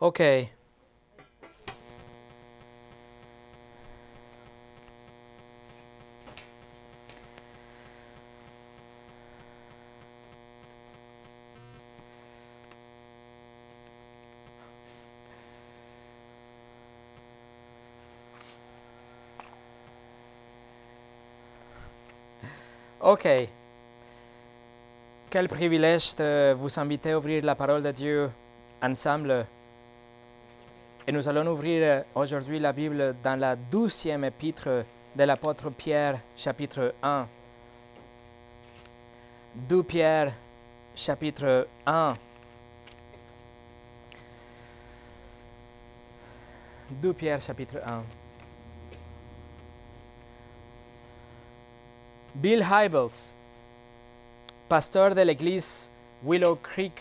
OK. OK. Quel privilège de vous inviter à ouvrir la parole de Dieu ensemble. Et nous allons ouvrir aujourd'hui la Bible dans la douzième épître de l'apôtre Pierre, chapitre 1. 2 Pierre, chapitre 1. 2 Pierre, chapitre 1. Bill Hybels, pasteur de l'église Willow Creek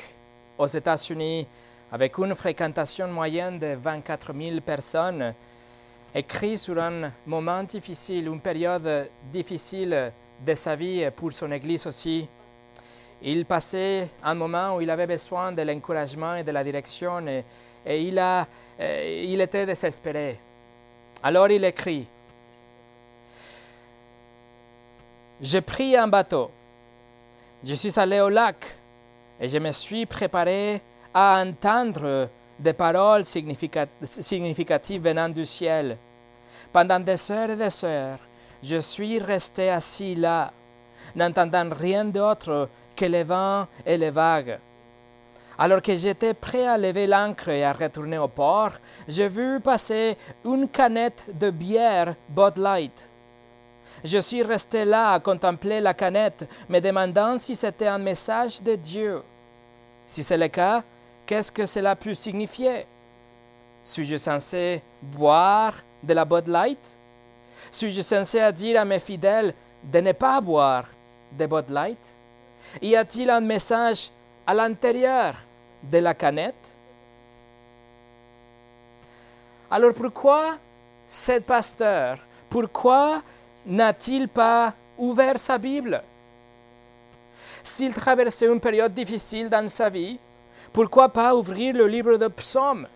aux États-Unis, avec une fréquentation moyenne de 24 000 personnes, écrit sur un moment difficile, une période difficile de sa vie pour son église aussi. Il passait un moment où il avait besoin de l'encouragement et de la direction et, et il était désespéré. Alors il écrit, J'ai pris un bateau. Je suis allé au lac et je me suis préparé à entendre des paroles significatives venant du ciel. Pendant des heures et des heures, je suis resté assis là, n'entendant rien d'autre que les vents et les vagues. Alors que j'étais prêt à lever l'ancre et à retourner au port, j'ai vu passer une canette de bière Bud Light. Je suis resté là à contempler la canette, me demandant si c'était un message de Dieu. Si c'est le cas, qu'est-ce que cela peut signifier? Suis-je censé boire de la Bud Light? Suis-je censé dire à mes fidèles de ne pas boire de Bud Light? Y a-t-il un message à l'intérieur de la canette? Alors pourquoi ce pasteur Pourquoi n'a-t-il pas ouvert sa Bible? S'il traversait une période difficile dans sa vie, pourquoi pas ouvrir le livre de psaumes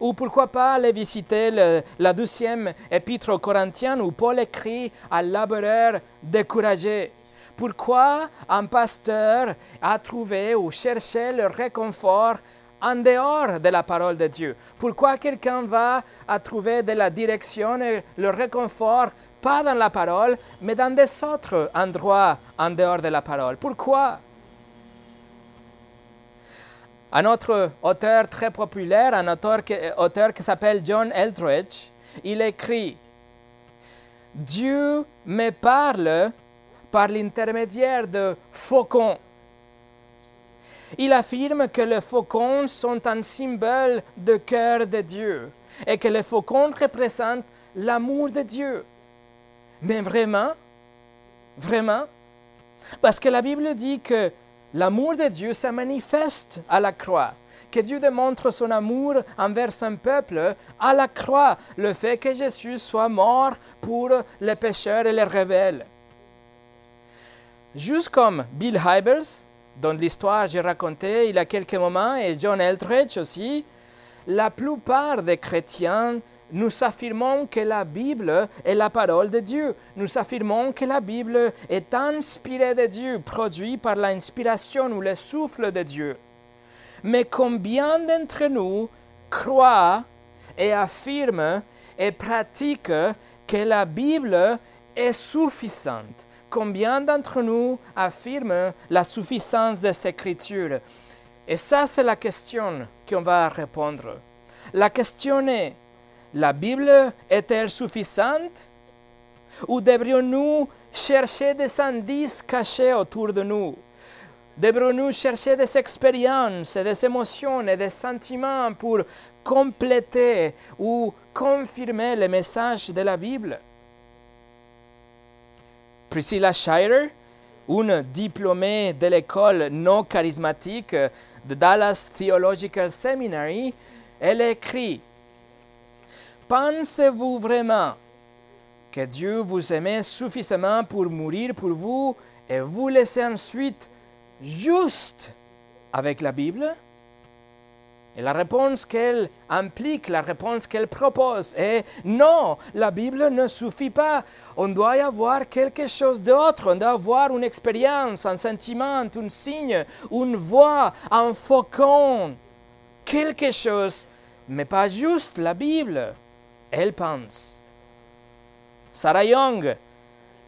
Ou pourquoi pas aller visiter la douzième épître aux Corinthiens où Paul écrit à laboureur découragé Pourquoi un pasteur a trouvé ou cherché le réconfort en dehors de la parole de Dieu? Pourquoi quelqu'un va à trouver de la direction et le réconfort pas dans la parole, mais dans des autres endroits en dehors de la parole? Pourquoi? Un autre auteur très populaire, un auteur, auteur qui s'appelle John Eldridge, il écrit Dieu me parle par l'intermédiaire de faucons. Il affirme que les faucons sont un symbole de cœur de Dieu et que les faucons représentent l'amour de Dieu. Mais vraiment Vraiment Parce que la Bible dit que l'amour de Dieu se manifeste à la croix, que Dieu démontre son amour envers son peuple à la croix, le fait que Jésus soit mort pour les pécheurs et les rebelles. Juste comme Bill Hybels, dont l'histoire j'ai raconté il y a quelques moments, et John Eldridge aussi, la plupart des chrétiens nous affirmons que la Bible est la parole de Dieu. Nous affirmons que la Bible est inspirée de Dieu, produite par l'inspiration ou le souffle de Dieu. Mais combien d'entre nous croient et affirment et pratiquent que la Bible est suffisante? Combien d'entre nous affirment la suffisance des Écritures? Et ça, c'est la question qu'on va répondre. La question est, la Bible est-elle suffisante? Ou devrions-nous chercher des indices cachés autour de nous? Devrions-nous chercher des expériences, des émotions et des sentiments pour compléter ou confirmer le message de la Bible? Priscilla Shire, une diplômée de l'école non charismatique de Dallas Theological Seminary, elle écrit Pensez-vous vraiment que Dieu vous aimait suffisamment pour mourir pour vous et vous laisser ensuite juste avec la Bible? Et la réponse qu'elle implique, la réponse qu'elle propose est non, la Bible ne suffit pas. On doit y avoir quelque chose d'autre. On doit avoir une expérience, un sentiment, un signe, une voix, un faucon. Quelque chose, mais pas juste la Bible. Elle pense. Sarah Young,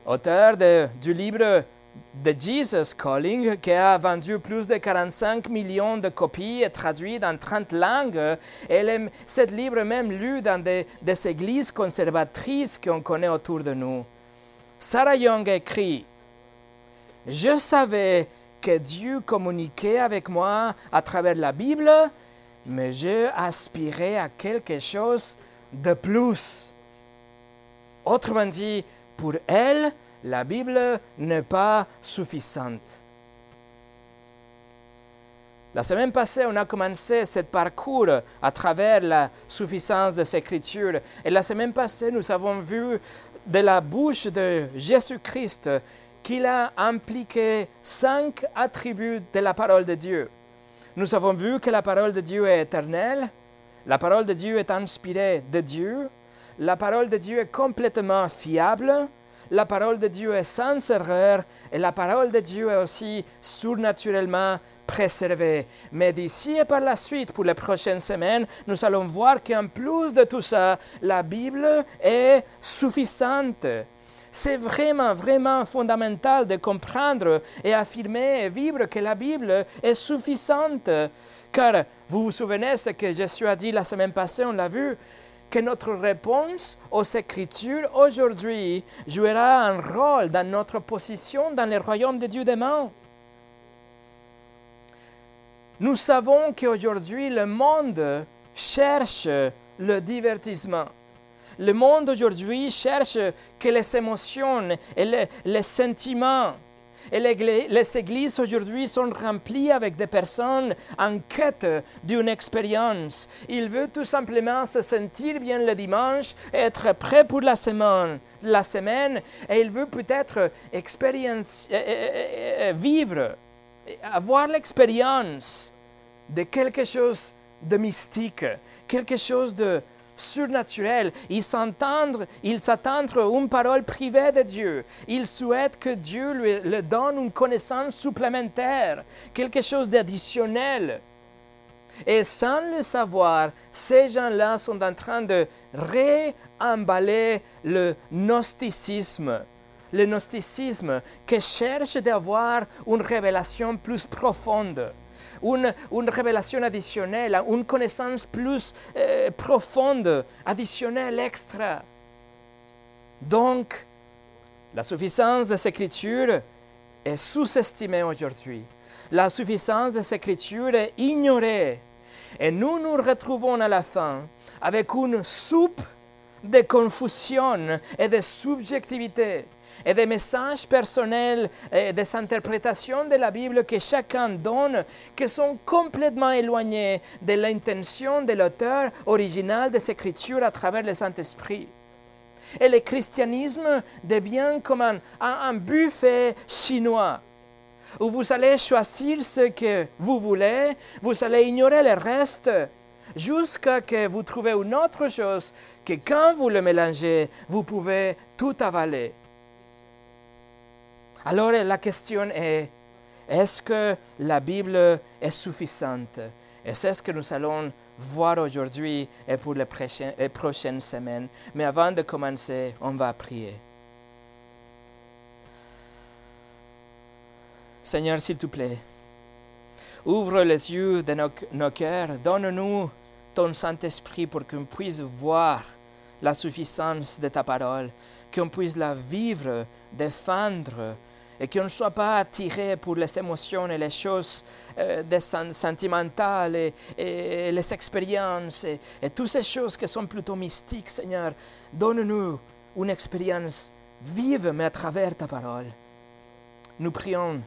auteur du livre The Jesus Calling, qui a vendu plus de 45 millions de copies et traduit dans 30 langues. Elle ce livre même lu dans des, églises conservatrices qu'on connaît autour de nous. Sarah Young écrit Je savais que Dieu communiquait avec moi à travers la Bible, mais je aspirais à quelque chose de plus. Autrement dit, pour elle, la Bible n'est pas suffisante. La semaine passée, on a commencé ce parcours à travers la suffisance des Écritures. Et la semaine passée, nous avons vu de la bouche de Jésus-Christ qu'il a impliqué cinq attributs de la parole de Dieu. Nous avons vu que la parole de Dieu est éternelle, la parole de Dieu est inspirée de Dieu, la parole de Dieu est complètement fiable, la parole de Dieu est sans erreur et la parole de Dieu est aussi surnaturellement préservée. Mais d'ici et par la suite, pour les prochaines semaines, nous allons voir qu'en plus de tout ça, la Bible est suffisante. C'est vraiment, vraiment fondamental de comprendre et affirmer et vivre que la Bible est suffisante. Car vous vous souvenez ce que Jésus a dit la semaine passée, on l'a vu, que notre réponse aux Écritures aujourd'hui jouera un rôle dans notre position dans le royaume de Dieu demain. Nous savons qu'aujourd'hui le monde cherche le divertissement. Le monde aujourd'hui cherche que les émotions et les, les sentiments et les, églises aujourd'hui sont remplies avec des personnes en quête d'une expérience. Ils veulent tout simplement se sentir bien le dimanche, être prêts pour la semaine, la semaine et ils veulent peut-être euh, euh, euh, vivre, avoir l'expérience de quelque chose de mystique, quelque chose de, surnaturel. Ils s'attendent, ils s'attendent à une parole privée de Dieu. Ils souhaitent que Dieu lui, leur donne une connaissance supplémentaire, quelque chose d'additionnel. Et sans le savoir, ces gens-là sont en train de réemballer le gnosticisme. Le gnosticisme qui cherche d'avoir une révélation plus profonde une, révélation additionnelle, une connaissance plus euh, profonde, additionnelle, extra. Donc, la suffisance des Écritures est sous-estimée aujourd'hui. La suffisance des Écritures est ignorée. Et nous nous retrouvons à la fin avec une soupe de confusion et de subjectivité et des messages personnels et des interprétations de la Bible que chacun donne qui sont complètement éloignés de l'intention de l'auteur original des Écritures à travers le Saint-Esprit. Et le christianisme devient comme un, un, buffet chinois où vous allez choisir ce que vous voulez, vous allez ignorer le reste jusqu'à ce que vous trouviez une autre chose que quand vous le mélangez, vous pouvez tout avaler. Alors la question est, est-ce que la Bible est suffisante? Et c'est ce que nous allons voir aujourd'hui et pour les prochaines, semaines. Mais avant de commencer, on va prier. Seigneur, s'il te plaît, ouvre les yeux de nos, nos cœurs, donne-nous ton Saint-Esprit pour qu'on puisse voir la suffisance de ta parole, qu'on puisse la vivre, défendre, et qu'on ne soit pas attiré pour les émotions et les choses euh, sentimentales et, les expériences et, et, toutes ces choses qui sont plutôt mystiques, Seigneur. Donne-nous une expérience vive, mais à travers ta parole. Nous prions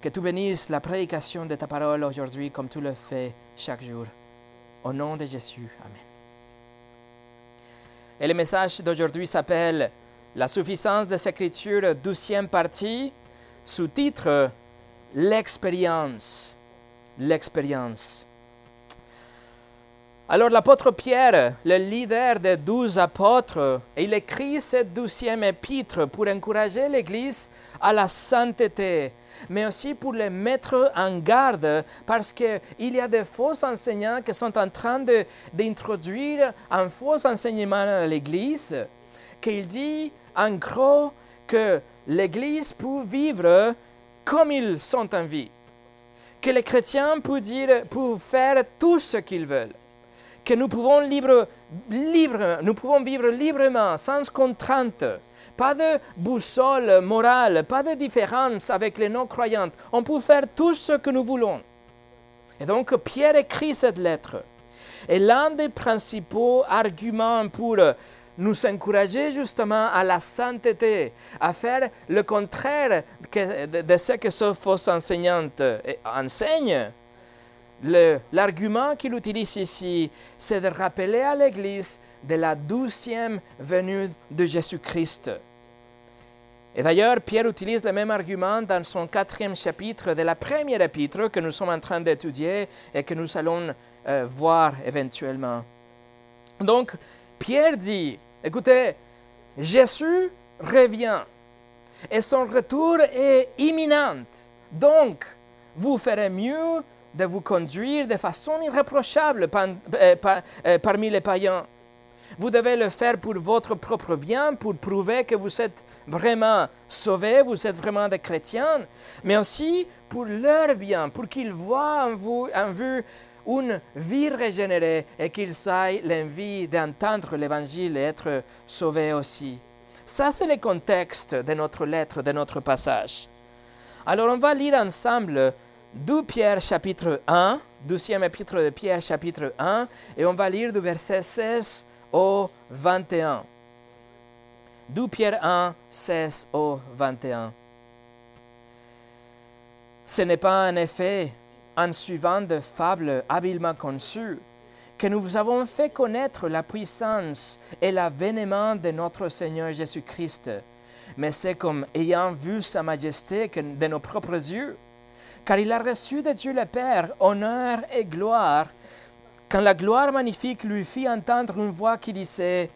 que tu bénisses la prédication de ta parole aujourd'hui comme tu le fais chaque jour. Au nom de Jésus. Amen. Et le message d'aujourd'hui s'appelle la suffisance des Écritures, douzième partie, sous-titre L'expérience. L'expérience. Alors l'apôtre Pierre, le leader des douze apôtres, il écrit cette douzième épître pour encourager l'Église à la sainteté, mais aussi pour les mettre en garde parce qu'il y a des faux enseignants qui sont en train d'introduire un faux enseignement à l'Église, qu'il dit en gros que l'Église peut vivre comme ils sont en vie, que les chrétiens peuvent, dire, peuvent faire tout ce qu'ils veulent que nous pouvons, nous pouvons vivre librement, sans contrainte. Pas de boussole morale, pas de différence avec les non-croyantes. On peut faire tout ce que nous voulons. Et donc Pierre écrit cette lettre. Et l'un des principaux arguments pour nous encourager justement à la sainteté, à faire le contraire de ce que ce faux enseignante enseigne, L'argument qu'il utilise ici, c'est de rappeler à l'Église de la douzième venue de Jésus-Christ. Et d'ailleurs, Pierre utilise le même argument dans son quatrième chapitre de la première épître que nous sommes en train d'étudier et que nous allons euh, voir éventuellement. Donc, Pierre dit, écoutez, Jésus revient et son retour est imminent. Donc, vous ferez mieux de vous conduire de façon irréprochable euh, euh, parmi les païens. Vous devez le faire pour votre propre bien, pour prouver que vous êtes vraiment sauvés, vous êtes vraiment des chrétiens, mais aussi pour leur bien, pour qu'ils voient en vous, en vous une vie régénérée et qu'ils aient l'envie d'entendre l'Évangile et être sauvés aussi. Ça, c'est le contexte de notre lettre, de notre passage. Alors, on va lire ensemble 2 Pierre chapitre 1, deuxième épître de Pierre chapitre 1, et on va lire du verset 16 au 21. 2 Pierre 1, 16 au 21. Ce n'est pas en effet en suivant de fables habilement conçues que nous vous avons fait connaître la puissance et l'avènement de notre Seigneur Jésus-Christ, mais c'est comme ayant vu sa majesté de nos propres yeux car il a reçu de Dieu le Père honneur et gloire, quand la gloire magnifique lui fit entendre une voix qui disait,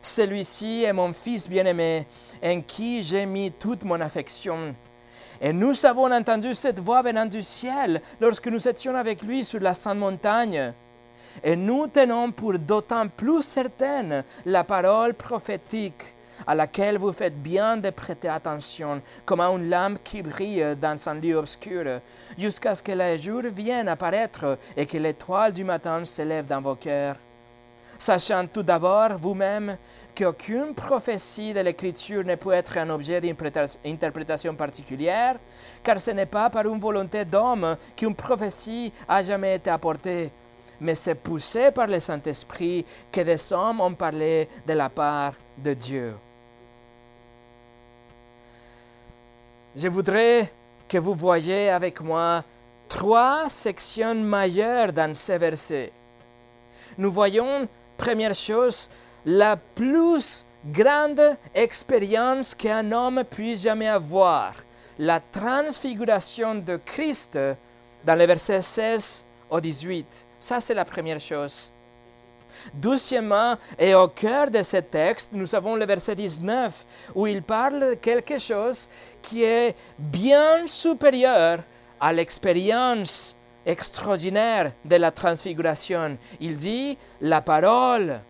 Celui-ci est mon Fils bien-aimé, en qui j'ai mis toute mon affection. Et nous avons entendu cette voix venant du ciel lorsque nous étions avec lui sur la sainte montagne. Et nous tenons pour d'autant plus certaine la parole prophétique à laquelle vous faites bien de prêter attention, comme à une lampe qui brille dans un lieu obscur, jusqu'à ce que le jour vienne apparaître et que l'étoile du matin s'élève dans vos cœurs. Sachant tout d'abord vous-même qu'aucune prophétie de l'Écriture ne peut être un objet d'interprétation particulière, car ce n'est pas par une volonté d'homme qu'une prophétie a jamais été apportée, mais c'est poussé par le Saint-Esprit que des hommes ont parlé de la part de Dieu. Je voudrais que vous voyez avec moi trois sections majeures dans ces versets. Nous voyons, première chose, la plus grande expérience qu'un homme puisse jamais avoir, la transfiguration de Christ dans les versets 16 au 18. Ça, c'est la première chose. Deuxièmement, et au cœur de ce texte, nous avons le verset 19, où il parle de quelque chose qui est bien supérieur à l'expérience extraordinaire de la transfiguration. Il dit la parole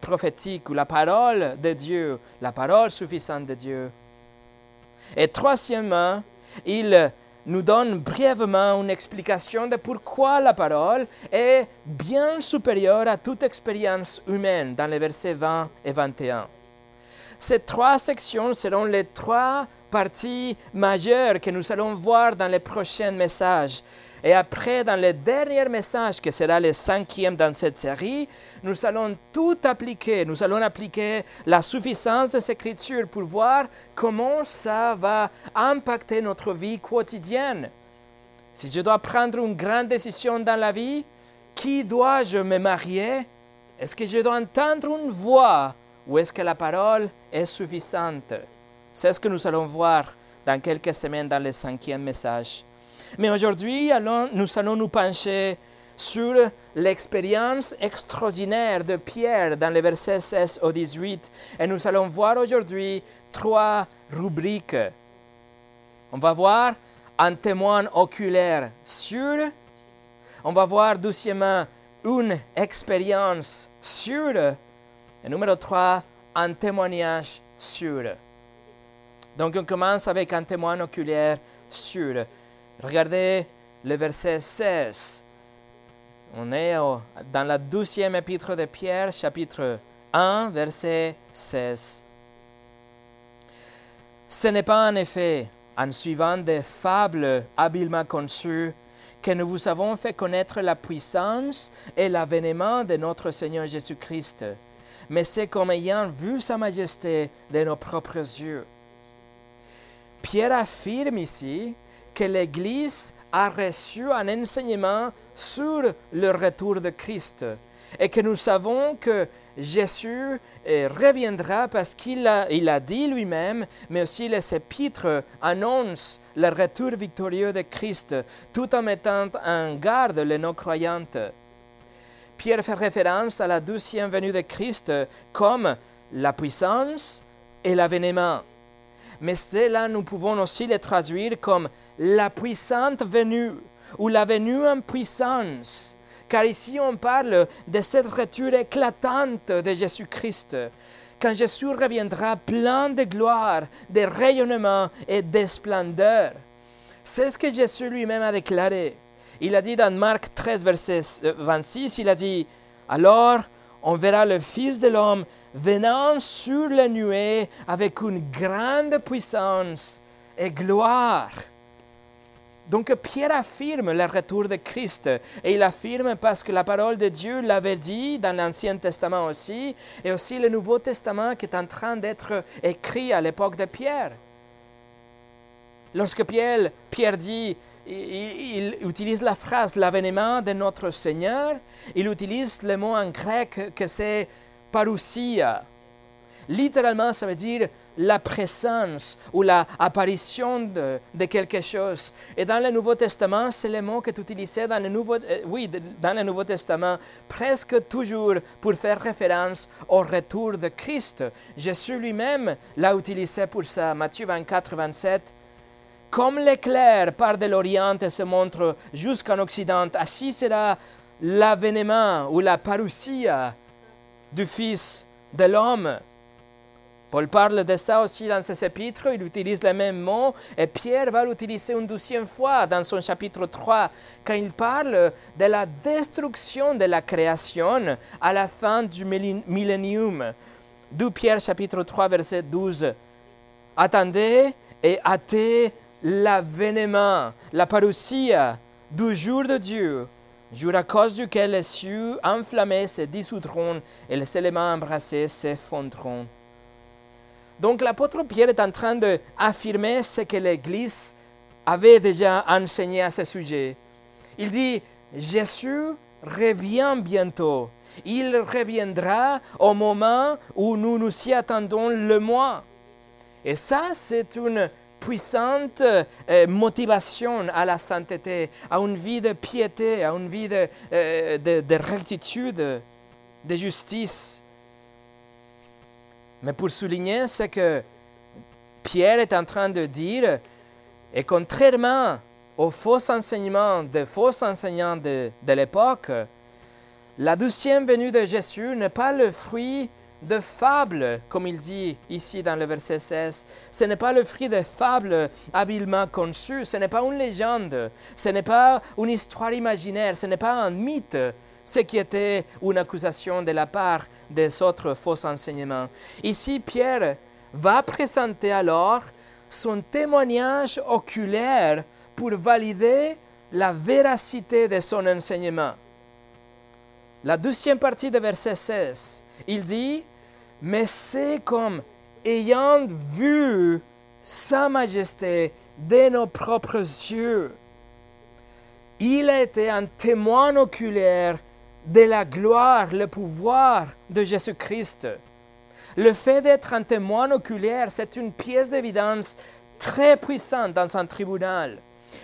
prophétique ou la parole de Dieu, la parole suffisante de Dieu. Et troisièmement, il nous donne brièvement une explication de pourquoi la parole est bien supérieure à toute expérience humaine dans les versets 20 et 21. Ces trois sections seront les trois parties majeures que nous allons voir dans les prochains messages. Et après, dans le dernier message, qui sera le cinquième dans cette série, nous allons tout appliquer. Nous allons appliquer la suffisance de ces écritures pour voir comment ça va impacter notre vie quotidienne. Si je dois prendre une grande décision dans la vie, qui dois-je me marier? Est-ce que je dois entendre une voix ou est-ce que la parole est suffisante? C'est ce que nous allons voir dans quelques semaines dans le cinquième message. Mais aujourd'hui, nous allons nous pencher sur l'expérience extraordinaire de Pierre dans les versets 16 au 18. Et nous allons voir aujourd'hui trois rubriques. On va voir un témoin oculaire sûr. On va voir doucement une expérience sûre. Et numéro 3, un témoignage sûr. Donc on commence avec un témoin oculaire sûr. Regardez le verset 16. On est dans la douzième épître de Pierre, chapitre 1, verset 16. Ce n'est pas en effet en suivant des fables habilement conçues que nous vous avons fait connaître la puissance et l'avènement de notre Seigneur Jésus-Christ, mais c'est comme ayant vu Sa Majesté de nos propres yeux. Pierre affirme ici que l'Église a reçu un enseignement sur le retour de Christ et que nous savons que Jésus euh, reviendra parce qu'il a, dit lui-même, mais aussi les épîtres annoncent le retour victorieux de Christ tout en mettant en garde les non-croyantes. Pierre fait référence à la douzième venue de Christ comme la puissance et l'avènement. Mais cela, nous pouvons aussi le traduire comme la puissante venue ou la venue en puissance. Car ici, on parle de cette retour éclatante de Jésus-Christ. Quand Jésus reviendra plein de gloire, de rayonnement et de splendeur. C'est ce que Jésus lui-même a déclaré. Il a dit dans Marc 13, verset 26, il a dit, alors on verra le Fils de l'homme venant sur les nuées avec une grande puissance et gloire. Donc Pierre affirme le retour de Christ et il affirme parce que la parole de Dieu l'avait dit dans l'Ancien Testament aussi et aussi le Nouveau Testament qui est en train d'être écrit à l'époque de Pierre. Lorsque Pierre, Pierre dit, il, utilise la phrase l'avènement de notre Seigneur, il utilise le mot en grec que c'est parousia. Littéralement, ça veut dire la présence ou l'apparition de, quelque chose. Et dans le Nouveau Testament, c'est le mot qui est utilisé dans le Nouveau, euh, oui, dans le Nouveau Testament presque toujours pour faire référence au retour de Christ. Jésus lui-même l'a utilisé pour ça. Matthieu 24, 27. Comme l'éclair part de l'Orient et se montre jusqu'en Occident, ainsi sera l'avènement ou la parousia du Fils de l'homme. Paul parle de ça aussi dans ses épîtres, il utilise le même mot, et Pierre va l'utiliser une douzième fois dans son chapitre 3, quand il parle de la destruction de la création à la fin du millénium. D'où Pierre chapitre 3, verset 12. Attendez et hâtez l'avènement, la parousia du jour de Dieu, jour à cause duquel les cieux enflammés se dissoudront et les éléments embrassés s'effondreront. Donc l'apôtre Pierre est en train d'affirmer ce que l'Église avait déjà enseigné à ce sujet. Il dit, Jésus revient bientôt. Il reviendra au moment où nous nous y attendons le moins. Et ça, c'est une puissante euh, motivation à la sainteté, à une vie de piété, à une vie de, euh, de rectitude, de justice. Mais pour souligner ce que Pierre est en train de dire, et contrairement aux faux enseignements des faux enseignants de, de l'époque, la douzième venue de Jésus n'est pas le fruit de fables, comme il dit ici dans le verset 16. Ce n'est pas le fruit de fables habilement conçues, ce n'est pas une légende, ce n'est pas une histoire imaginaire, ce n'est pas un mythe, ce qui était une accusation de la part des autres faux enseignements. Ici, Pierre va présenter alors son témoignage oculaire pour valider la véracité de son enseignement. La deuxième partie de verset 16, il dit, mais c'est comme ayant vu Sa Majesté de nos propres yeux. Il a été un témoin oculaire de la gloire, le pouvoir de Jésus-Christ. Le fait d'être un témoin oculaire, c'est une pièce d'évidence très puissante dans un tribunal.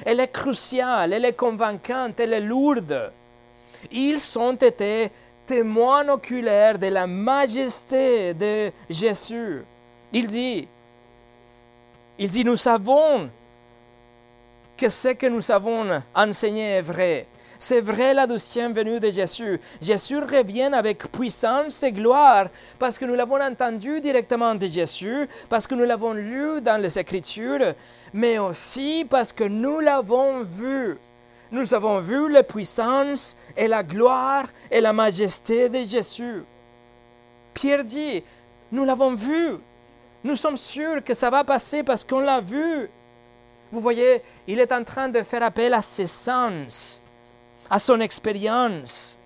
Elle est cruciale, elle est convaincante, elle est lourde. Ils ont été témoins oculaires de la majesté de Jésus. Il dit, il dit, nous savons que ce que nous avons enseigné est vrai. C'est vrai la deuxième venue de Jésus. Jésus revient avec puissance et gloire parce que nous l'avons entendu directement de Jésus, parce que nous l'avons lu dans les Écritures, mais aussi parce que nous l'avons vu. Nous avons vu la puissance et la gloire et la majesté de Jésus. Pierre dit, nous l'avons vu. Nous sommes sûrs que ça va passer parce qu'on l'a vu. Vous voyez, il est en train de faire appel à ses sens à son expérience.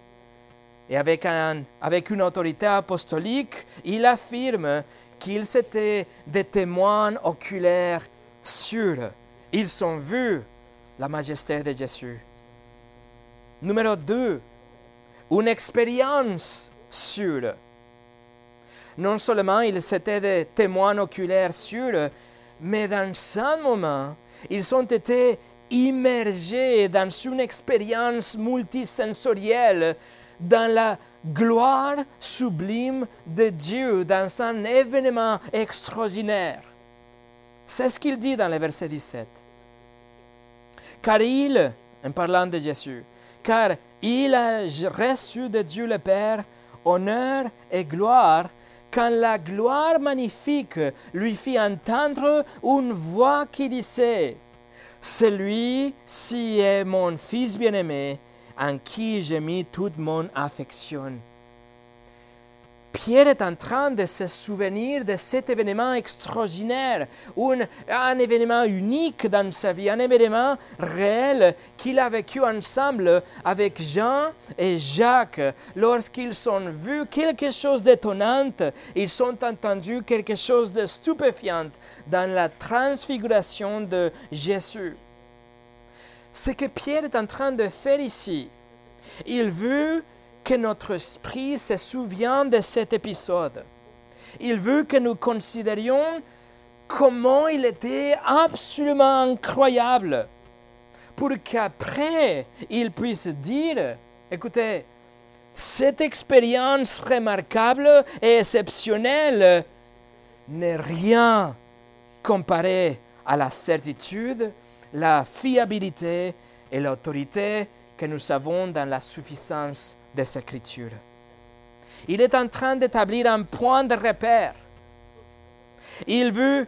Et avec, un, avec une autorité apostolique, il affirme qu'ils étaient des témoins oculaires sûrs. Ils ont vu la majesté de Jésus. Numéro 2, une expérience sûre. Non seulement ils étaient des témoins oculaires sûrs, mais dans un moment, ils ont été immergé dans une expérience multisensorielle, dans la gloire sublime de Dieu, dans un événement extraordinaire. C'est ce qu'il dit dans le verset 17. Car il, en parlant de Jésus, car il a reçu de Dieu le Père honneur et gloire quand la gloire magnifique lui fit entendre une voix qui disait, celui-ci est mon Fils bien-aimé, en qui j'ai mis toute mon affection. Pierre est en train de se souvenir de cet événement extraordinaire, un, événement unique dans sa vie, un événement réel qu'il a vécu ensemble avec Jean et Jacques. Lorsqu'ils ont vu quelque chose d'étonnant, ils ont entendu quelque chose de stupéfiant dans la transfiguration de Jésus. Ce que Pierre est en train de faire ici, il veut que notre esprit se souvienne de cet épisode. Il veut que nous considérions comment il était absolument incroyable pour qu'après il puisse dire, écoutez, cette expérience remarquable et exceptionnelle n'est rien comparé à la certitude, la fiabilité et l'autorité que nous avons dans la suffisance des Écritures. Il est en train d'établir un point de repère. Il veut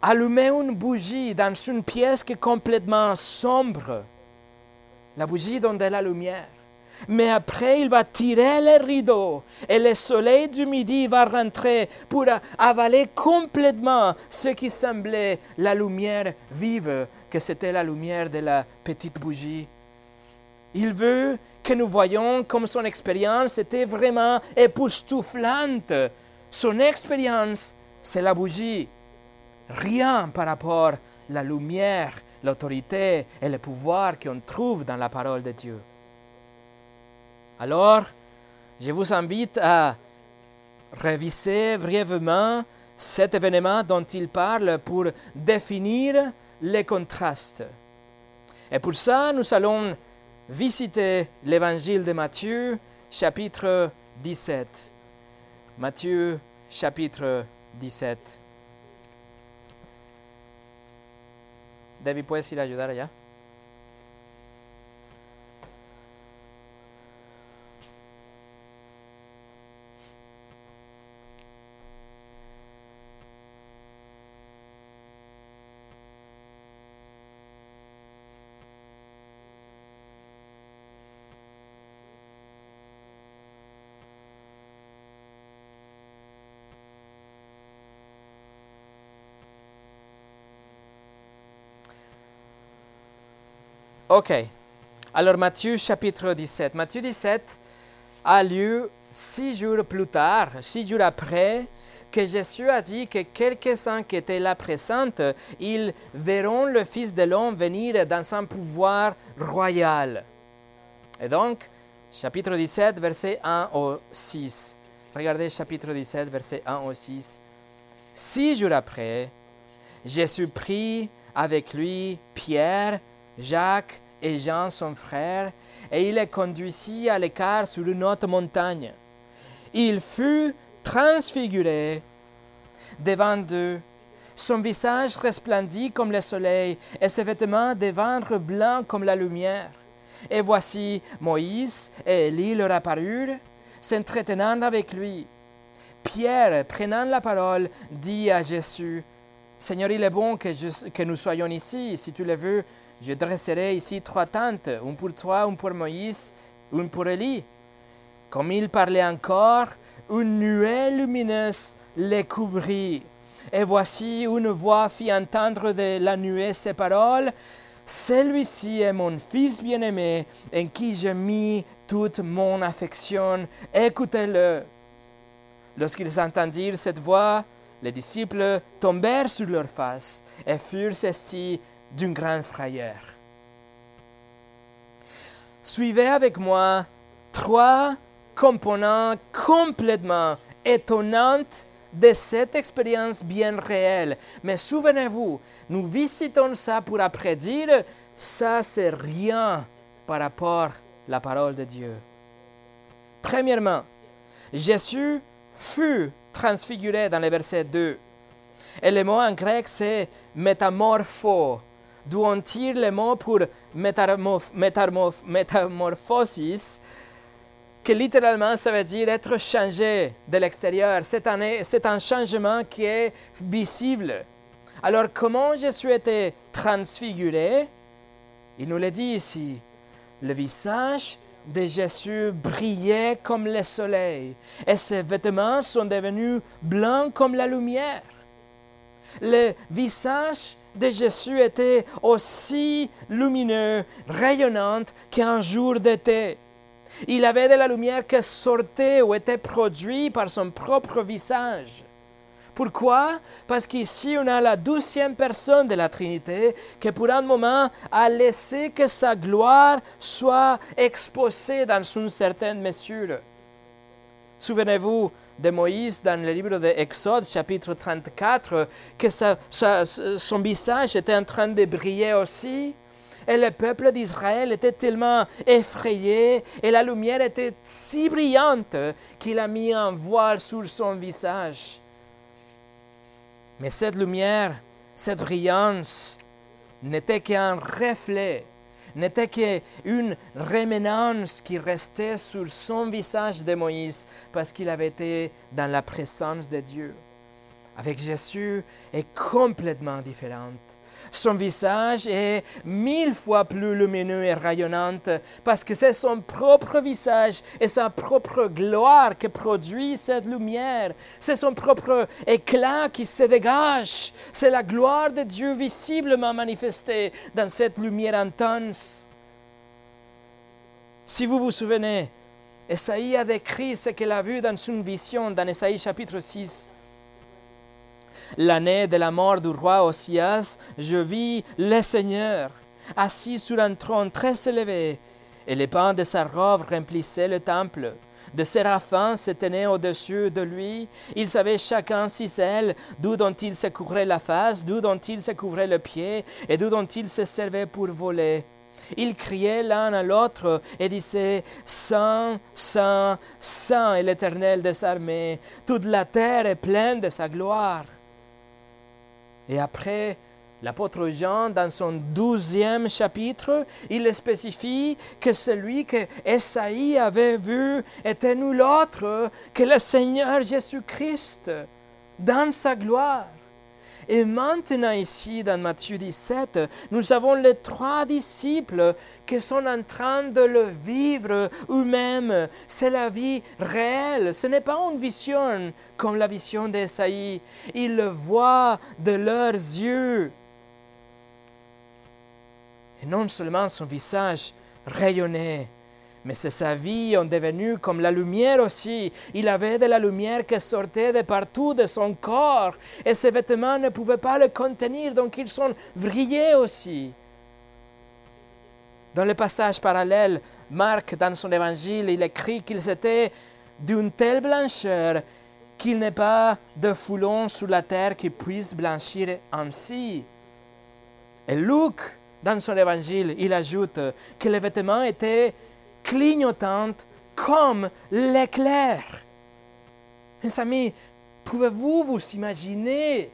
allumer une bougie dans une pièce qui est complètement sombre. La bougie donne de la lumière. Mais après, il va tirer les rideaux et le soleil du midi va rentrer pour avaler complètement ce qui semblait la lumière vive, que c'était la lumière de la petite bougie. Il veut que nous voyons comme son expérience était vraiment époustouflante. Son expérience, c'est la bougie. Rien par rapport à la lumière, l'autorité et le pouvoir qu'on trouve dans la parole de Dieu. Alors, je vous invite à réviser brièvement cet événement dont il parle pour définir les contrastes. Et pour ça, nous allons visiter l'évangile de Matthieu, chapitre 17. Matthieu, chapitre 17. David, ¿puedes ir a ayudar allá? Ok. Alors Matthieu chapitre 17. Matthieu 17 a lieu six jours plus tard, six jours après que Jésus a dit que quelques-uns qui étaient là présents, ils verront le Fils de l'homme venir dans son pouvoir royal. Et donc, chapitre 17, verset 1 au 6. Regardez chapitre 17, verset 1 au 6. Six jours après, Jésus prit avec lui Pierre, Jacques et Jean, son frère, et il les conduisit à l'écart sur une haute montagne. Il fut transfiguré devant eux. Son visage resplendit comme le soleil, et ses vêtements devinrent blancs comme la lumière. Et voici Moïse et Élie leur apparurent, s'entretenant avec lui. Pierre, prenant la parole, dit à Jésus, Seigneur, il est bon que, que nous soyons ici. Si tu le veux, je dresserai ici trois tentes, une pour toi, une pour Moïse, une pour Élie. Comme il parlait encore, une nuée lumineuse les couvrit. Et voici une voix fit entendre de la nuée ces paroles. Celui-ci est mon fils bien-aimé, en qui j'ai mis toute mon affection. Écoutez-le. Lorsqu'ils entendirent cette voix, les disciples tombèrent sur leur face et furent saisis d'une grande frayeur. Suivez avec moi trois components complètement étonnants de cette expérience bien réelle. Mais souvenez-vous, nous visitons ça pour après dire, ça c'est rien par rapport à la parole de Dieu. Premièrement, Jésus fut transfiguré dans le verset 2. Et le mot en grec c'est métamorpho, d'où on tire le mot pour métamorphosis, que littéralement ça veut dire être changé de l'extérieur. C'est un, changement qui est visible. Alors comment Jésus était transfiguré? Il nous le dit ici. Le visage de Jésus brillait comme le soleil et ses vêtements sont devenus blancs comme la lumière. Le visage de Jésus était aussi lumineux, rayonnant qu'un jour d'été. Il avait de la lumière qui sortait ou était produite par son propre visage. Pourquoi? Parce qu'ici, on a la douzième personne de la Trinité qui, pour un moment, a laissé que sa gloire soit exposée dans une certaine mesure. Souvenez-vous de Moïse dans le livre de Exode, chapitre 34, que son visage était en train de briller aussi. Et le peuple d'Israël était tellement effrayé et la lumière était si brillante qu'il a mis un voile sur son visage. Mais cette lumière, cette brillance n'était qu'un reflet, n'était qu'une réménance qui restait sur son visage de Moïse parce qu'il avait été dans la présence de Dieu. Avec Jésus est complètement différente. Son visage est mille fois plus lumineux et rayonnant parce que c'est son propre visage et sa propre gloire qui produit cette lumière. C'est son propre éclat qui se dégage. C'est la gloire de Dieu visiblement manifestée dans cette lumière intense. Si vous vous souvenez, Esaïe a décrit ce qu'il a vu dans une vision dans Esaïe chapitre 6 l'année de la mort du roi Osias, je vis le Seigneur assis sur un trône très élevé, et les pans de sa robe remplissaient le temple. De séraphins se tenaient au-dessus de lui. Ils savaient chacun six ailes, d'où dont il se couvrait la face, d'où dont il se couvrait le pied, et d'où dont il se servait pour voler. Ils criaient l'un à l'autre et disaient Saint, Saint, Saint est l'Éternel des armées. Toute la terre est pleine de sa gloire. Et après, l'apôtre Jean, dans son douzième chapitre, il spécifie que celui que Esaïe avait vu était nul autre que le Seigneur Jésus-Christ dans sa gloire. Et maintenant ici, dans Matthieu 17, nous avons les trois disciples qui sont en train de le vivre eux-mêmes. C'est la vie réelle. Ce n'est pas une vision comme la vision d'Esaïe. Ils le voient de leurs yeux. Et non seulement son visage rayonnait, mais c'est sa vie en devenu comme la lumière aussi. Il avait de la lumière qui sortait de partout de son corps et ses vêtements ne pouvaient pas le contenir, donc ils sont brillés aussi. Dans le passage parallèle, Marc, dans son évangile, il écrit qu'ils étaient d'une telle blancheur qu'il n'est pas de foulon sur la terre qui puisse blanchir ainsi. Et Luc, dans son évangile, il ajoute que les vêtements étaient clignotante comme l'éclair. Mes amis, pouvez-vous vous imaginer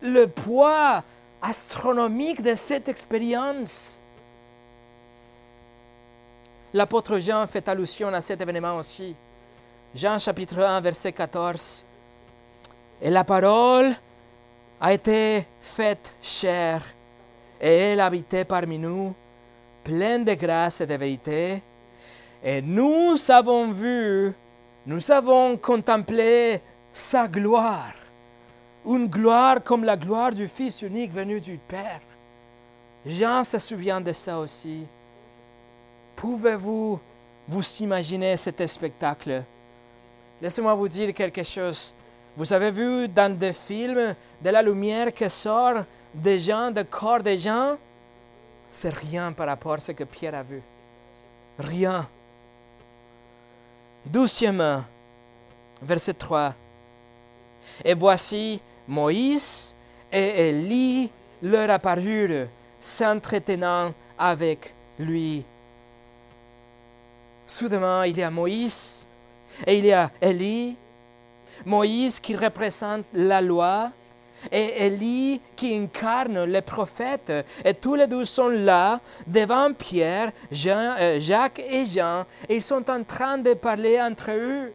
le poids astronomique de cette expérience? L'apôtre Jean fait allusion à cet événement aussi. Jean chapitre 1, verset 14. Et la parole a été faite chair, et elle habitait parmi nous, pleine de grâce et de vérité. Et nous avons vu, nous avons contemplé sa gloire, une gloire comme la gloire du Fils unique venu du Père. Jean se souvient de ça aussi. Pouvez-vous vous imaginer cet spectacle? Laissez-moi vous dire quelque chose. Vous avez vu dans des films de la lumière qui sort des gens, des corps des gens? C'est rien par rapport à ce que Pierre a vu. Rien. Douzièmement, verset 3. Et voici Moïse et Élie leur apparurent, s'entretenant avec lui. Soudainement, il y a Moïse et il y a Élie. Moïse qui représente la loi et Élie qui incarne les prophètes. Et tous les deux sont là devant Pierre, Jean, euh, Jacques et Jean et ils sont en train de parler entre eux.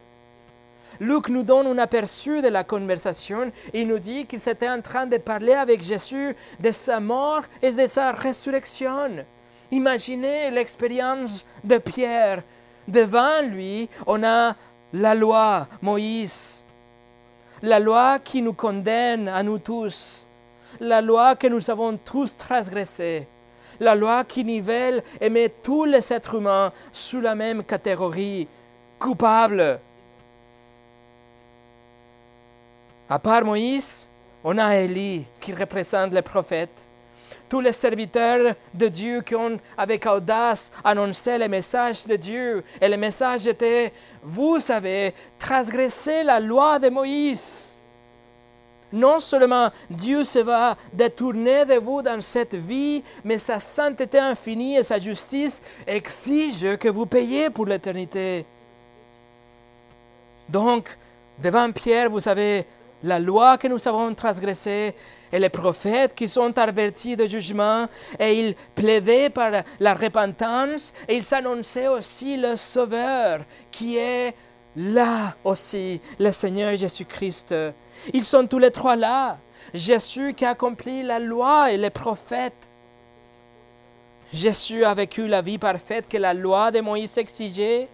Luc nous donne un aperçu de la conversation. Il nous dit qu'ils étaient en train de parler avec Jésus de sa mort et de sa résurrection. Imaginez l'expérience de Pierre. Devant lui, on a la loi, Moïse, la loi qui nous condamne à nous tous, la loi que nous avons tous transgressée, la loi qui nivelle et met tous les êtres humains sous la même catégorie, coupable. À part Moïse, on a Élie qui représente les prophètes. Tous les serviteurs de Dieu qui ont avec audace annoncé le message de Dieu. Et le message était, vous avez transgressé la loi de Moïse. Non seulement Dieu se va détourner de vous dans cette vie, mais sa sainteté infinie et sa justice exigent que vous payiez pour l'éternité. Donc, devant Pierre, vous avez la loi que nous avons transgressée et les prophètes qui sont avertis de jugement et ils plaidaient par la repentance et ils annonçaient aussi le Sauveur qui est là aussi, le Seigneur Jésus-Christ. Ils sont tous les trois là. Jésus qui a accompli la loi et les prophètes. Jésus a vécu la vie parfaite que la loi de Moïse exigeait.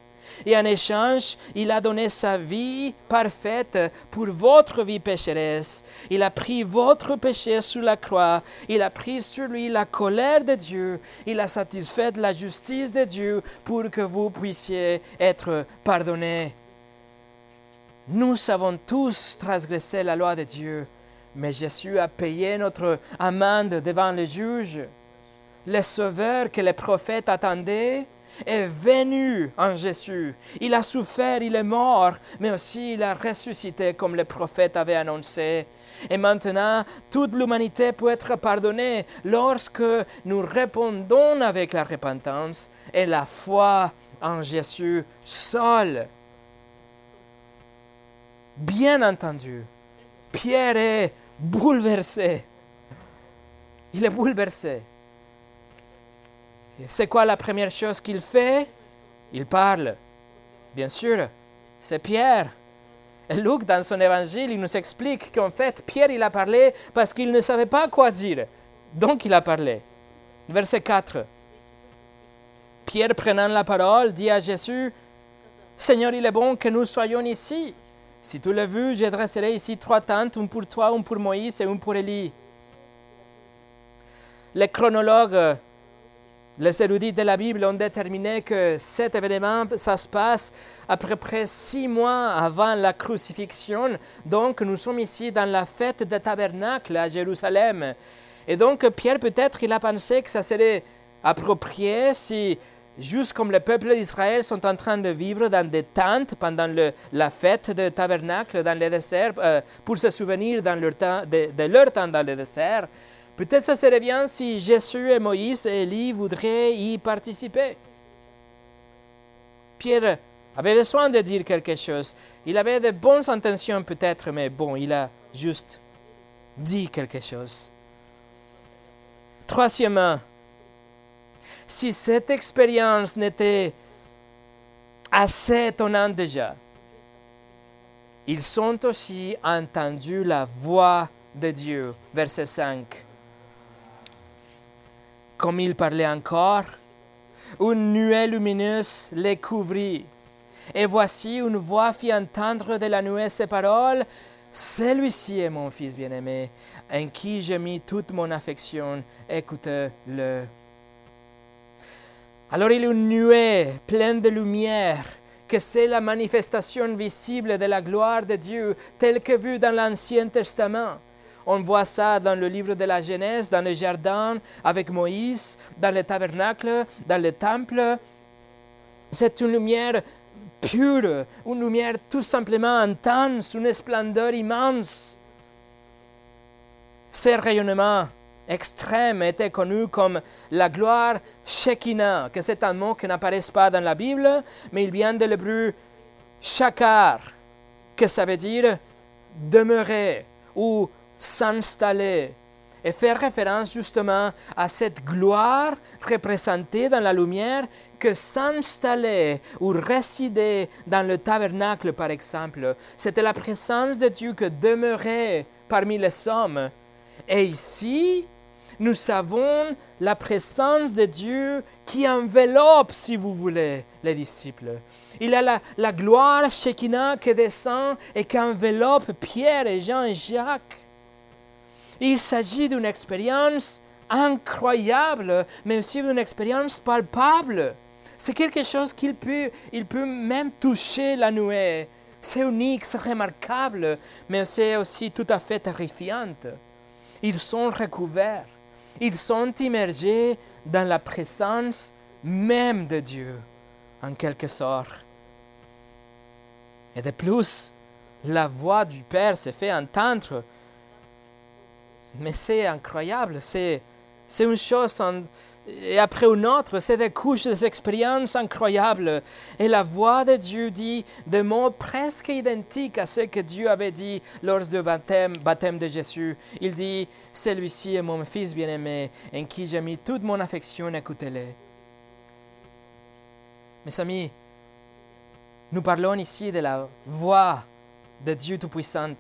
Et en échange, il a donné sa vie parfaite pour votre vie pécheresse. Il a pris votre péché sur la croix. Il a pris sur lui la colère de Dieu. Il a satisfait la justice de Dieu pour que vous puissiez être pardonnés. Nous avons tous transgressé la loi de Dieu, mais Jésus a payé notre amende devant le juge. Le sauveur que les prophètes attendaient est venu en Jésus. Il a souffert, il est mort, mais aussi il a ressuscité comme le prophète avait annoncé. Et maintenant, toute l'humanité peut être pardonnée lorsque nous répondons avec la repentance et la foi en Jésus seul. Bien entendu, Pierre est bouleversé. Il est bouleversé. C'est quoi la première chose qu'il fait? Il parle. Bien sûr, c'est Pierre. Et Luc, dans son évangile, il nous explique qu'en fait, Pierre, il a parlé parce qu'il ne savait pas quoi dire. Donc, il a parlé. Verset 4. Pierre, prenant la parole, dit à Jésus, Seigneur, il est bon que nous soyons ici. Si tu l'as vu, je dresserai ici trois tentes, une pour toi, une pour Moïse et une pour Élie. Les chronologues les érudits de la Bible ont déterminé que cet événement, ça se passe à peu près six mois avant la crucifixion. Donc, nous sommes ici dans la fête des tabernacles à Jérusalem. Et donc, Pierre, peut-être, il a pensé que ça serait approprié si, juste comme le peuple d'Israël sont en train de vivre dans des tentes pendant la fête des tabernacles dans le désert, euh, pour se souvenir temps, de leur temps dans le désert, Peut-être ça serait bien si Jésus et Moïse et Élie voudraient y participer. Pierre avait besoin de dire quelque chose. Il avait de bonnes intentions peut-être, mais bon, il a juste dit quelque chose. Troisièmement, si cette expérience n'était assez étonnante déjà, ils ont aussi entendu la voix de Dieu. Verset 5. Comme il parlait encore, une nuée lumineuse les couvrit. Et voici une voix fit entendre de la nuée ces paroles. Celui-ci est mon fils bien-aimé, en qui j'ai mis toute mon affection. Écoutez-le. Alors il y a une nuée pleine de lumière, que c'est la manifestation visible de la gloire de Dieu, telle que vue dans l'Ancien Testament. On voit ça dans le livre de la Genèse, dans le jardin avec Moïse, dans le tabernacle, dans le temple. C'est une lumière pure, une lumière tout simplement intense, une splendeur immense. Ces rayonnements extrêmes étaient connus comme la gloire Shekinah, que c'est un mot qui n'apparaît pas dans la Bible, mais il vient de l'hébreu shakar, que ça veut dire demeurer ou s'installer et faire référence justement à cette gloire représentée dans la lumière que s'installer ou résider dans le tabernacle, par exemple. C'était la présence de Dieu que demeurait parmi les hommes. Et ici, nous savons la présence de Dieu qui enveloppe, si vous voulez, les disciples. Il y a la, la gloire Shekinah qui descend et qui enveloppe Pierre et Jean et Jacques. Il s'agit d'une expérience incroyable, mais aussi d'une expérience palpable. C'est quelque chose qu'il peut, même toucher la nuée. C'est unique, c'est remarquable, mais c'est aussi tout à fait terrifiant. Ils sont recouverts, ils sont immergés dans la présence même de Dieu, en quelque sorte. Et de plus, la voix du Père se fait entendre mais c'est incroyable, c'est, une chose et après une autre, c'est des couches d'expériences incroyables. Et la voix de Dieu dit des mots presque identiques à ce que Dieu avait dit lors du baptême, baptême de Jésus. Il dit, celui-ci est mon fils bien-aimé, en qui j'ai mis toute mon affection, écoutez-le. Mes amis, nous parlons ici de la voix de Dieu Tout-Puissant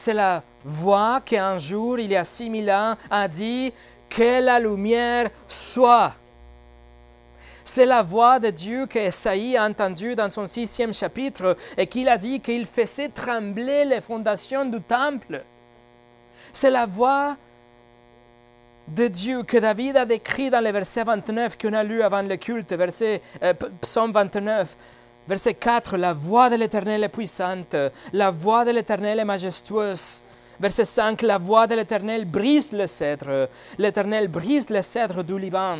c'est la voix qu'un jour, il y a six mille ans, a dit que la lumière soit. C'est la voix de Dieu qu'Esaïe a entendue dans son sixième chapitre et qu'il a dit qu'il faisait trembler les fondations du temple. C'est la voix de Dieu que David a décrit dans le verset 29 qu'on a lu avant le culte, verset euh, psaume 29. Verset 4, la voix de l'Éternel est puissante, la voix de l'Éternel est majestueuse. Verset 5, la voix de l'Éternel brise le cèdre, l'Éternel brise le cèdre du Liban.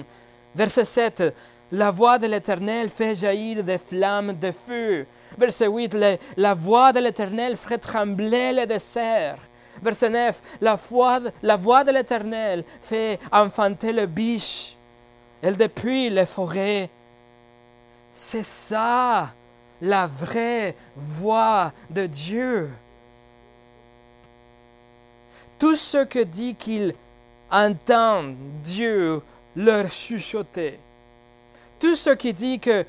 Verset 7, la voix de l'Éternel fait jaillir des flammes de feu. Verset 8, la voix de l'Éternel fait trembler le désert. Verset 9, la voix, de l'Éternel fait enfanter le biche. Elle depuis les forêts. C'est ça la vraie voix de Dieu. Tout ce que dit qu'il entend Dieu leur chuchoter, tout ce qui dit que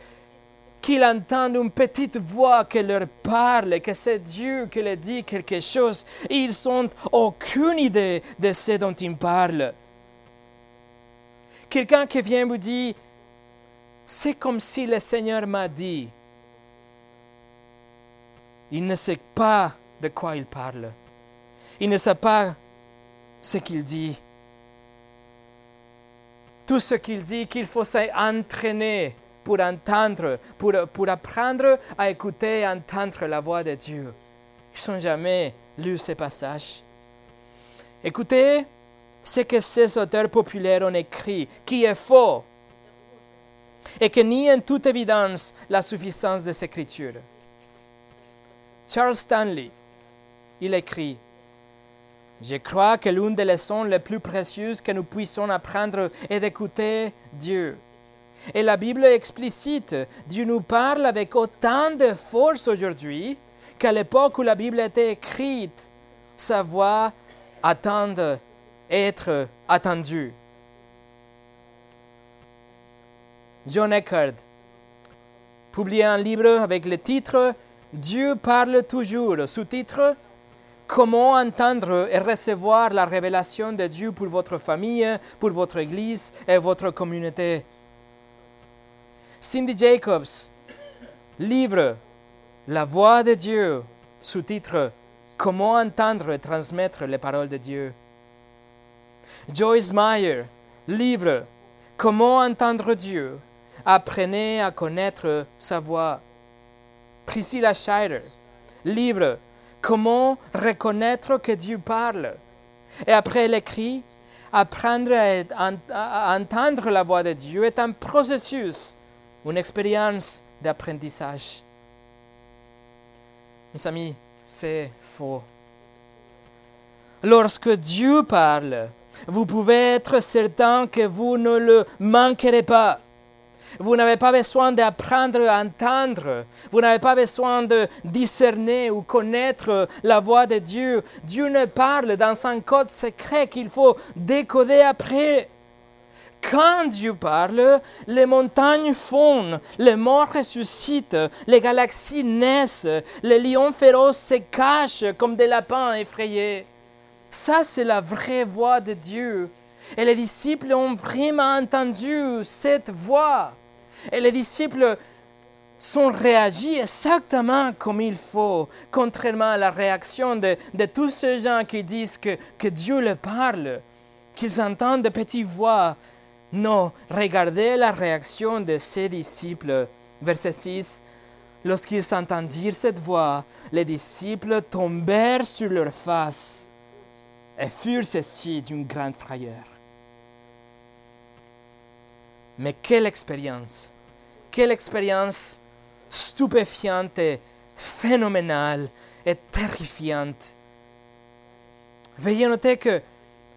qu'il entend une petite voix qui leur parle, que c'est Dieu qui leur dit quelque chose, ils n'ont aucune idée de ce dont ils parlent. Quelqu'un qui vient vous dire, c'est comme si le Seigneur m'a dit, il ne sait pas de quoi il parle. Il ne sait pas ce qu'il dit. Tout ce qu'il dit, qu'il faut s'entraîner pour entendre, pour, pour apprendre à écouter et entendre la voix de Dieu. Ils n'ont jamais lu ces passages. Écoutez ce que ces auteurs populaires ont écrit, qui est faux, et que nie en toute évidence la suffisance des Écritures. Charles Stanley, il écrit Je crois que l'une des leçons les plus précieuses que nous puissions apprendre est d'écouter Dieu. Et la Bible est explicite. Dieu nous parle avec autant de force aujourd'hui qu'à l'époque où la Bible était écrite. Sa voix attend être attendue. John Eckhart publié un livre avec le titre Dieu parle toujours, sous-titre Comment entendre et recevoir la révélation de Dieu pour votre famille, pour votre église et votre communauté. Cindy Jacobs, livre La voix de Dieu, sous-titre Comment entendre et transmettre les paroles de Dieu. Joyce Meyer, livre Comment entendre Dieu, apprenez à connaître sa voix. Priscilla Scheider, livre Comment reconnaître que Dieu parle. Et après l'écrit, apprendre à, entendre la voix de Dieu est un processus, une expérience d'apprentissage. Mes amis, c'est faux. Lorsque Dieu parle, vous pouvez être certain que vous ne le manquerez pas. Vous n'avez pas besoin d'apprendre à entendre. Vous n'avez pas besoin de discerner ou connaître la voix de Dieu. Dieu ne parle dans un code secret qu'il faut décoder après. Quand Dieu parle, les montagnes fondent, les morts ressuscitent, les galaxies naissent, les lions féroces se cachent comme des lapins effrayés. Ça, c'est la vraie voix de Dieu. Et les disciples ont vraiment entendu cette voix. Et les disciples sont réagis exactement comme il faut, contrairement à la réaction de, tous ces gens qui disent que, que Dieu leur parle, qu'ils entendent de petites voix. Non, regardez la réaction de ces disciples. Verset 6. Lorsqu'ils entendirent cette voix, les disciples tombèrent sur leur face et furent saisis d'une grande frayeur. Mais quelle expérience, quelle expérience stupéfiante et phénoménale et terrifiante. Veuillez noter que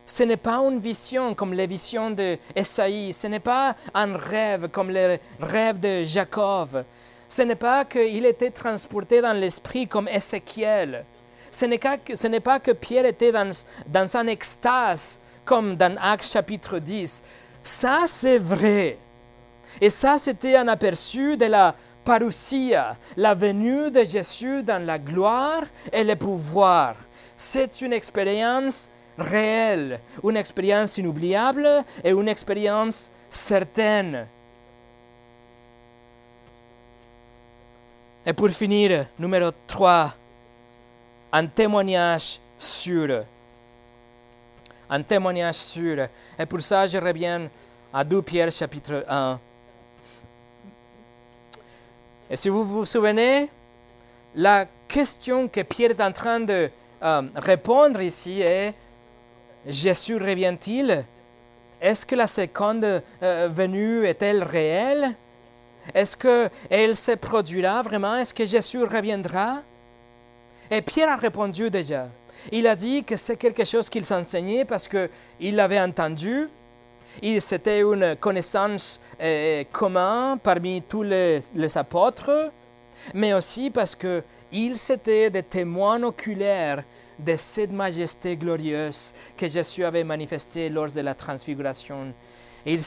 ce n'est pas une vision comme les visions d'Esaïe, ce n'est pas un rêve comme les rêves de Jacob, ce n'est pas qu'il était transporté dans l'esprit comme Ézéchiel, ce n'est pas que Pierre était dans, dans un extase comme dans Actes chapitre 10, ça, c'est vrai. Et ça, c'était un aperçu de la parousia, la venue de Jésus dans la gloire et le pouvoir. C'est une expérience réelle, une expérience inoubliable et une expérience certaine. Et pour finir, numéro 3, un témoignage sûr un témoignage sûr. Et pour ça, je reviens à 2 Pierre chapitre 1. Et si vous vous souvenez, la question que Pierre est en train de euh, répondre ici est, Jésus revient-il? Est-ce que la seconde euh, venue est-elle réelle? Est-ce qu'elle se produira vraiment? Est-ce que Jésus reviendra? Et Pierre a répondu déjà. Il a dit que c'est quelque chose qu'il s'enseignait parce qu'il l'avait entendu. C'était une connaissance euh, commune parmi tous les, apôtres, mais aussi parce qu'ils étaient des témoins oculaires de cette majesté glorieuse que Jésus avait manifestée lors de la transfiguration. Il,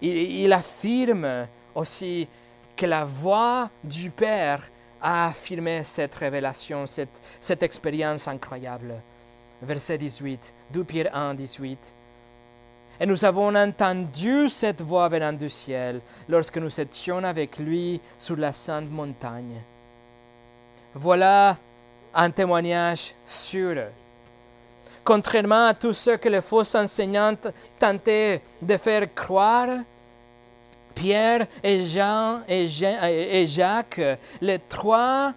il affirme aussi que la voix du Père a affirmé cette révélation, cette, cette expérience incroyable. Verset 18, 2 Pierre 1, 18. Et nous avons entendu cette voix venant du ciel lorsque nous étions avec lui sur la sainte montagne. Voilà un témoignage sûr. Contrairement à tout ce que les fausses enseignantes tentaient de faire croire, Pierre et Jean et, Jacques, les trois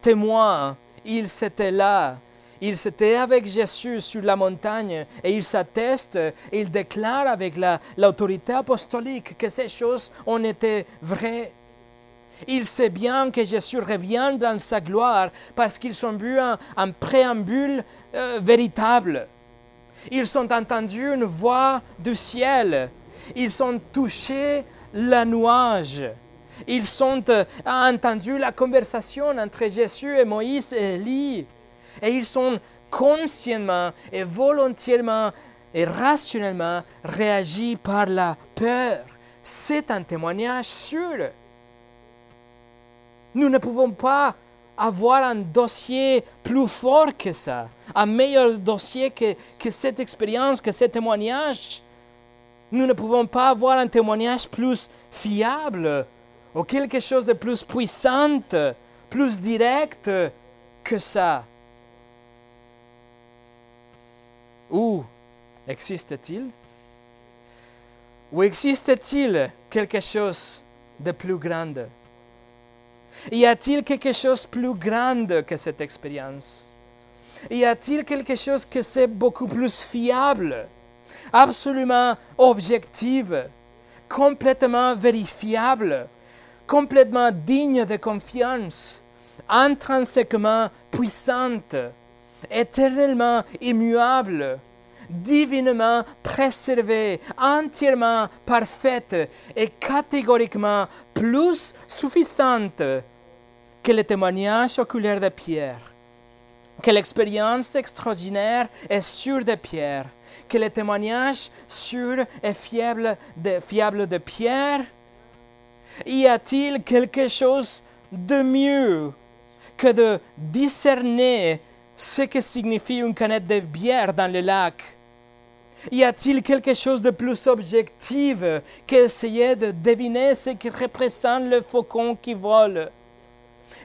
témoins, ils étaient là. Ils étaient avec Jésus sur la montagne et ils s'attestent ils déclarent avec l'autorité apostolique que ces choses ont été vraies. Ils savent bien que Jésus revient dans sa gloire parce qu'ils ont vu un, préambule euh, véritable. Ils ont entendu une voix du ciel. Ils ont touché la nuage. Ils ont euh, entendu la conversation entre Jésus et Moïse et Élie. Et ils ont consciemment et volontairement et rationnellement réagi par la peur. C'est un témoignage sûr. Nous ne pouvons pas avoir un dossier plus fort que ça, un meilleur dossier que, que cette expérience, que ce témoignage. Nous ne pouvons pas avoir un témoignage plus fiable ou quelque chose de plus puissant, plus direct que ça. Où existe-t-il? Ou existe-t-il quelque chose de plus grand Y a-t-il quelque chose de plus grand que cette expérience? Y a-t-il quelque chose que c'est beaucoup plus fiable, absolument objective, complètement vérifiable, complètement digne de confiance, intrinsèquement puissante, éternellement immuable, divinement préservée, entièrement parfaite et catégoriquement plus suffisante que le témoignage oculaire de Pierre, que l'expérience extraordinaire et sûre de Pierre, que le témoignage sûr et fiable de, fiable de Pierre, y a-t-il quelque chose de mieux que de discerner ce que signifie une canette de bière dans le lac? Y a-t-il quelque chose de plus objectif qu'essayer de deviner ce que représente le faucon qui vole?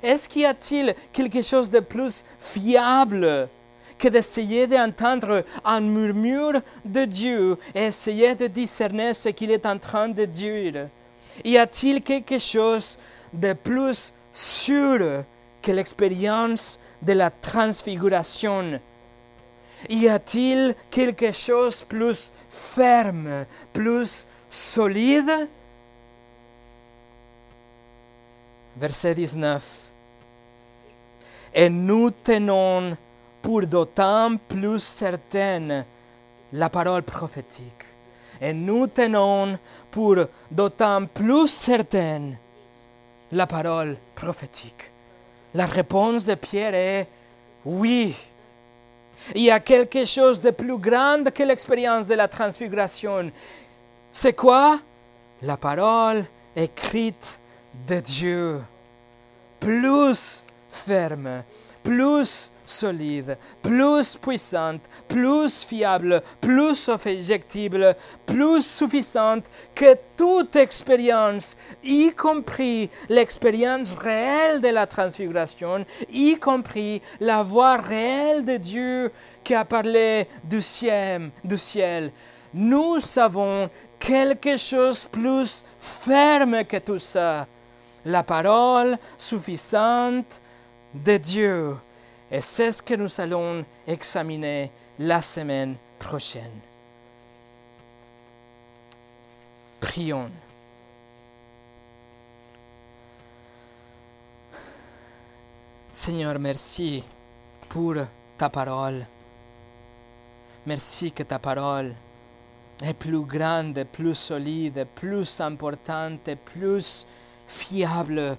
Est-ce qu'il y a-t-il quelque chose de plus fiable que d'essayer d'entendre un murmure de Dieu et essayer de discerner ce qu'il est en train de dire. Y a-t-il quelque chose de plus sûr que l'expérience de la transfiguration? Y a-t-il quelque chose de plus ferme, plus solide? Verset 19. Et nous tenons pour d'autant plus certaine la parole prophétique. Et nous tenons pour d'autant plus certaine la parole prophétique. La réponse de Pierre est oui. Il y a quelque chose de plus grand que l'expérience de la transfiguration. C'est quoi? La parole écrite de Dieu. Plus ferme, plus solide, plus puissante, plus fiable, plus objectible, plus suffisante que toute expérience, y compris l'expérience réelle de la transfiguration, y compris la voix réelle de Dieu qui a parlé du ciel. Du ciel. Nous savons quelque chose plus ferme que tout ça. La parole suffisante de Dieu. Et c'est ce que nous allons examiner la semaine prochaine. Prions. Seigneur, merci pour ta parole. Merci que ta parole est plus grande, plus solide, plus importante, plus fiable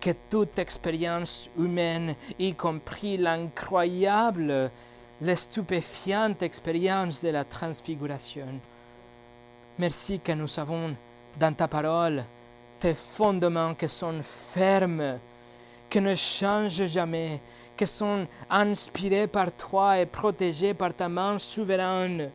que toute expérience humaine, y compris l'incroyable, l'estupéfiante expérience de la transfiguration. Merci que nous avons dans ta parole tes fondements qui sont fermes, qui ne changent jamais, qui sont inspirés par toi et protégés par ta main souveraine.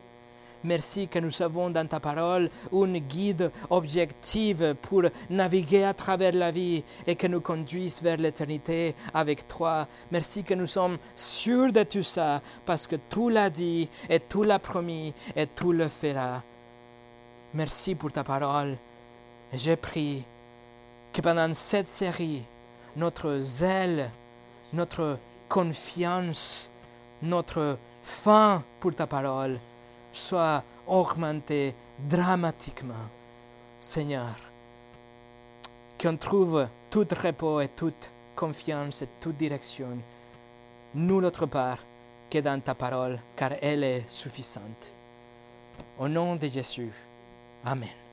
Merci que nous avons dans ta parole une guide objective pour naviguer à travers la vie et que nous conduise vers l'éternité avec toi. Merci que nous sommes sûrs de tout ça parce que tout l'a dit et tout l'a promis et tout le fera. Merci pour ta parole. Je prie que pendant cette série, notre zèle, notre confiance, notre faim pour ta parole soit augmenté dramatiquement. Seigneur, qu'on trouve tout repos et toute confiance et toute direction, nous notre part, que dans ta parole, car elle est suffisante. Au nom de Jésus. Amen.